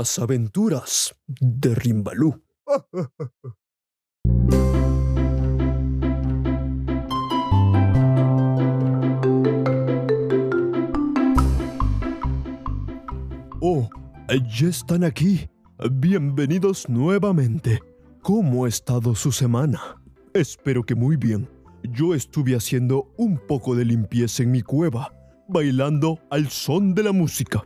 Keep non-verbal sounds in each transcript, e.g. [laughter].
Las aventuras de Rimbalú. [laughs] Oh, ya están aquí. Bienvenidos nuevamente. ¿Cómo ha estado su semana? Espero que muy bien. Yo estuve haciendo un poco de limpieza en mi cueva, bailando al son de la música.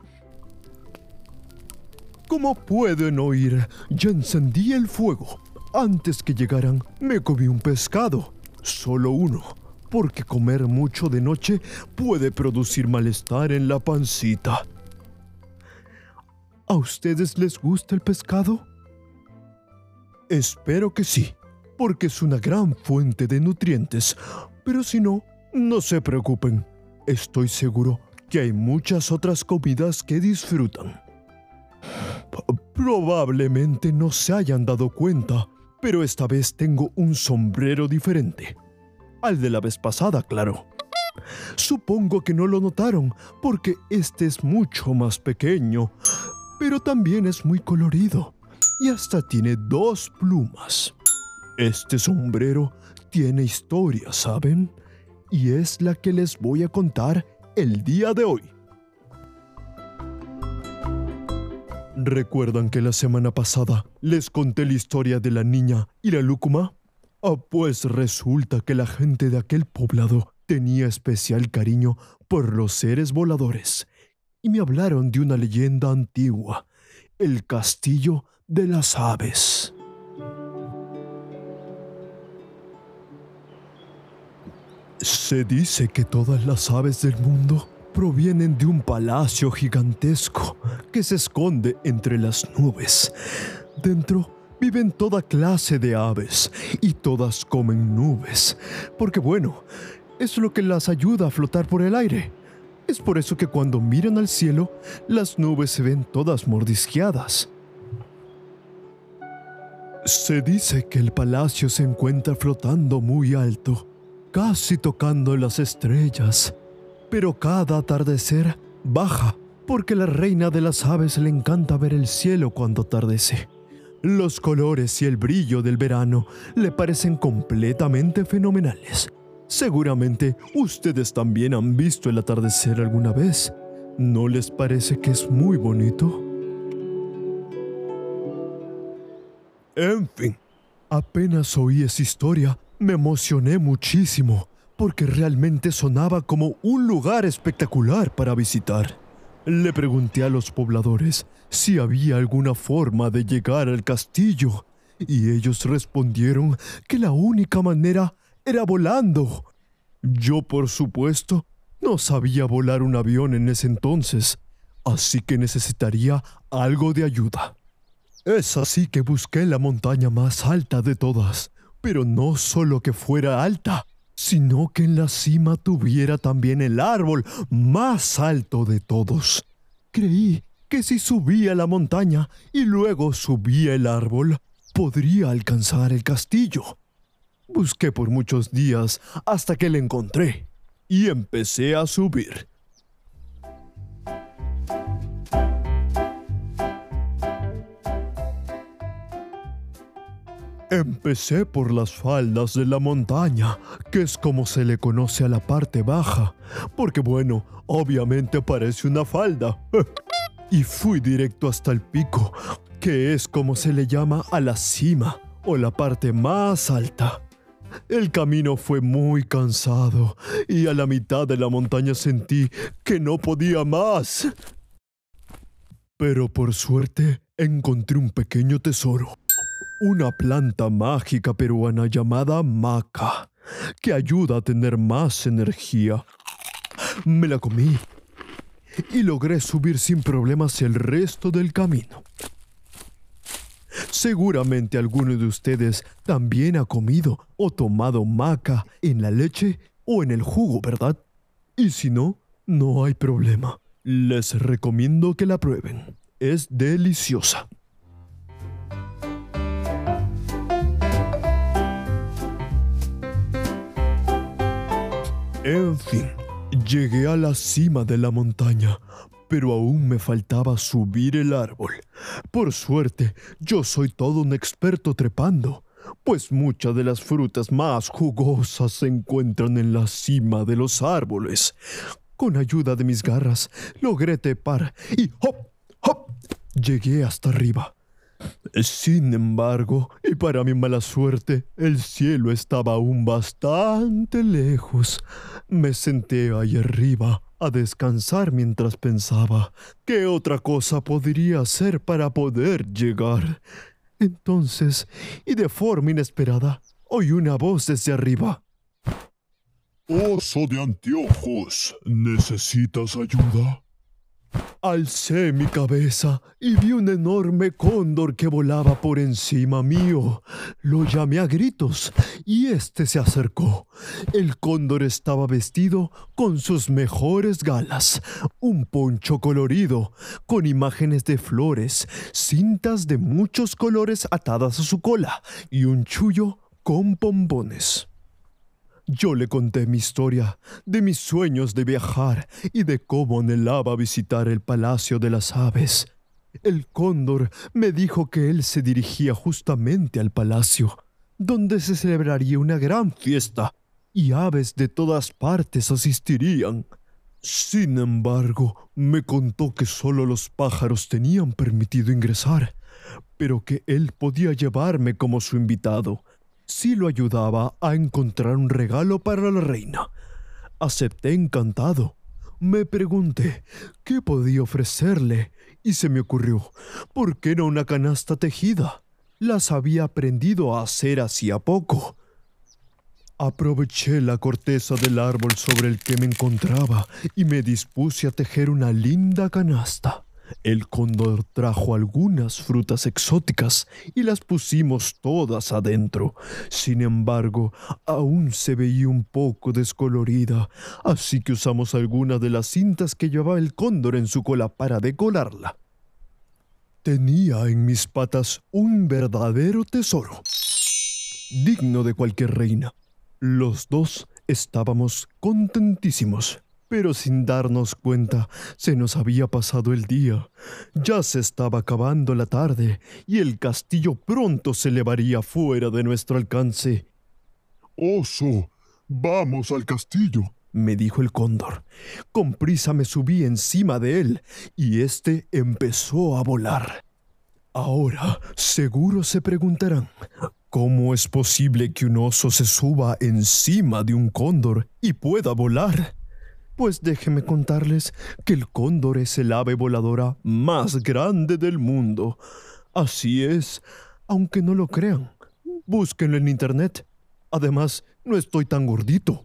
Como pueden oír, ya encendí el fuego. Antes que llegaran, me comí un pescado. Solo uno, porque comer mucho de noche puede producir malestar en la pancita. ¿A ustedes les gusta el pescado? Espero que sí, porque es una gran fuente de nutrientes. Pero si no, no se preocupen. Estoy seguro que hay muchas otras comidas que disfrutan. Probablemente no se hayan dado cuenta, pero esta vez tengo un sombrero diferente. Al de la vez pasada, claro. Supongo que no lo notaron, porque este es mucho más pequeño, pero también es muy colorido y hasta tiene dos plumas. Este sombrero tiene historia, ¿saben? Y es la que les voy a contar el día de hoy. ¿Recuerdan que la semana pasada les conté la historia de la niña y la lúcuma? Ah, pues resulta que la gente de aquel poblado tenía especial cariño por los seres voladores y me hablaron de una leyenda antigua, el castillo de las aves. Se dice que todas las aves del mundo provienen de un palacio gigantesco que se esconde entre las nubes. Dentro viven toda clase de aves y todas comen nubes, porque bueno, es lo que las ayuda a flotar por el aire. Es por eso que cuando miran al cielo, las nubes se ven todas mordisqueadas. Se dice que el palacio se encuentra flotando muy alto, casi tocando las estrellas, pero cada atardecer baja porque la reina de las aves le encanta ver el cielo cuando atardece. Los colores y el brillo del verano le parecen completamente fenomenales. Seguramente ustedes también han visto el atardecer alguna vez. ¿No les parece que es muy bonito? En fin, apenas oí esa historia, me emocioné muchísimo, porque realmente sonaba como un lugar espectacular para visitar. Le pregunté a los pobladores si había alguna forma de llegar al castillo, y ellos respondieron que la única manera era volando. Yo, por supuesto, no sabía volar un avión en ese entonces, así que necesitaría algo de ayuda. Es así que busqué la montaña más alta de todas, pero no solo que fuera alta, sino que en la cima tuviera también el árbol más alto de todos. Creí que si subía la montaña y luego subía el árbol, podría alcanzar el castillo. Busqué por muchos días hasta que le encontré y empecé a subir. Empecé por las faldas de la montaña, que es como se le conoce a la parte baja, porque bueno, obviamente parece una falda. [laughs] y fui directo hasta el pico, que es como se le llama a la cima o la parte más alta. El camino fue muy cansado y a la mitad de la montaña sentí que no podía más. Pero por suerte encontré un pequeño tesoro una planta mágica peruana llamada maca, que ayuda a tener más energía. Me la comí y logré subir sin problemas el resto del camino. Seguramente alguno de ustedes también ha comido o tomado maca en la leche o en el jugo, ¿verdad? Y si no, no hay problema. Les recomiendo que la prueben. Es deliciosa. En fin, llegué a la cima de la montaña, pero aún me faltaba subir el árbol. Por suerte, yo soy todo un experto trepando, pues muchas de las frutas más jugosas se encuentran en la cima de los árboles. Con ayuda de mis garras, logré trepar y ¡hop! ¡hop! Llegué hasta arriba. Sin embargo, y para mi mala suerte, el cielo estaba aún bastante lejos. Me senté ahí arriba a descansar mientras pensaba qué otra cosa podría hacer para poder llegar. Entonces, y de forma inesperada, oí una voz desde arriba. Oso de anteojos, ¿necesitas ayuda? Alcé mi cabeza y vi un enorme cóndor que volaba por encima mío. Lo llamé a gritos y éste se acercó. El cóndor estaba vestido con sus mejores galas, un poncho colorido, con imágenes de flores, cintas de muchos colores atadas a su cola y un chullo con pombones. Yo le conté mi historia, de mis sueños de viajar y de cómo anhelaba visitar el Palacio de las Aves. El cóndor me dijo que él se dirigía justamente al palacio, donde se celebraría una gran fiesta y aves de todas partes asistirían. Sin embargo, me contó que solo los pájaros tenían permitido ingresar, pero que él podía llevarme como su invitado si lo ayudaba a encontrar un regalo para la reina. Acepté encantado. Me pregunté qué podía ofrecerle y se me ocurrió, ¿por qué no una canasta tejida? Las había aprendido a hacer hacía poco. Aproveché la corteza del árbol sobre el que me encontraba y me dispuse a tejer una linda canasta. El cóndor trajo algunas frutas exóticas y las pusimos todas adentro. Sin embargo, aún se veía un poco descolorida, así que usamos algunas de las cintas que llevaba el cóndor en su cola para decolarla. Tenía en mis patas un verdadero tesoro, digno de cualquier reina. Los dos estábamos contentísimos pero sin darnos cuenta se nos había pasado el día. Ya se estaba acabando la tarde y el castillo pronto se elevaría fuera de nuestro alcance. Oso, vamos al castillo, me dijo el cóndor. Con prisa me subí encima de él y éste empezó a volar. Ahora seguro se preguntarán, ¿cómo es posible que un oso se suba encima de un cóndor y pueda volar? Pues déjenme contarles que el cóndor es el ave voladora más grande del mundo. Así es, aunque no lo crean. Búsquenlo en internet. Además, no estoy tan gordito.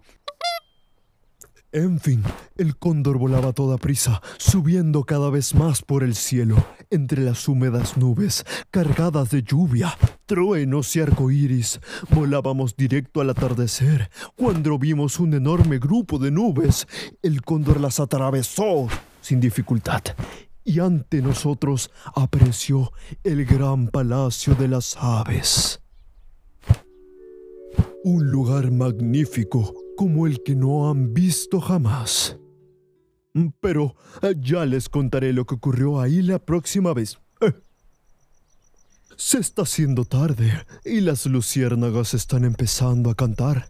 En fin, el cóndor volaba a toda prisa, subiendo cada vez más por el cielo, entre las húmedas nubes, cargadas de lluvia, truenos y arcoíris. Volábamos directo al atardecer, cuando vimos un enorme grupo de nubes. El cóndor las atravesó sin dificultad, y ante nosotros apareció el gran palacio de las aves. Un lugar magnífico como el que no han visto jamás. Pero eh, ya les contaré lo que ocurrió ahí la próxima vez. Eh. Se está haciendo tarde y las luciérnagas están empezando a cantar,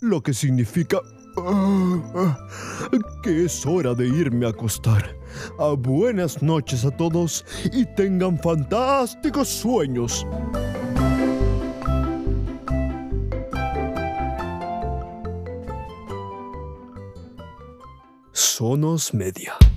lo que significa ah, que es hora de irme a acostar. A buenas noches a todos y tengan fantásticos sueños. Sonos Media.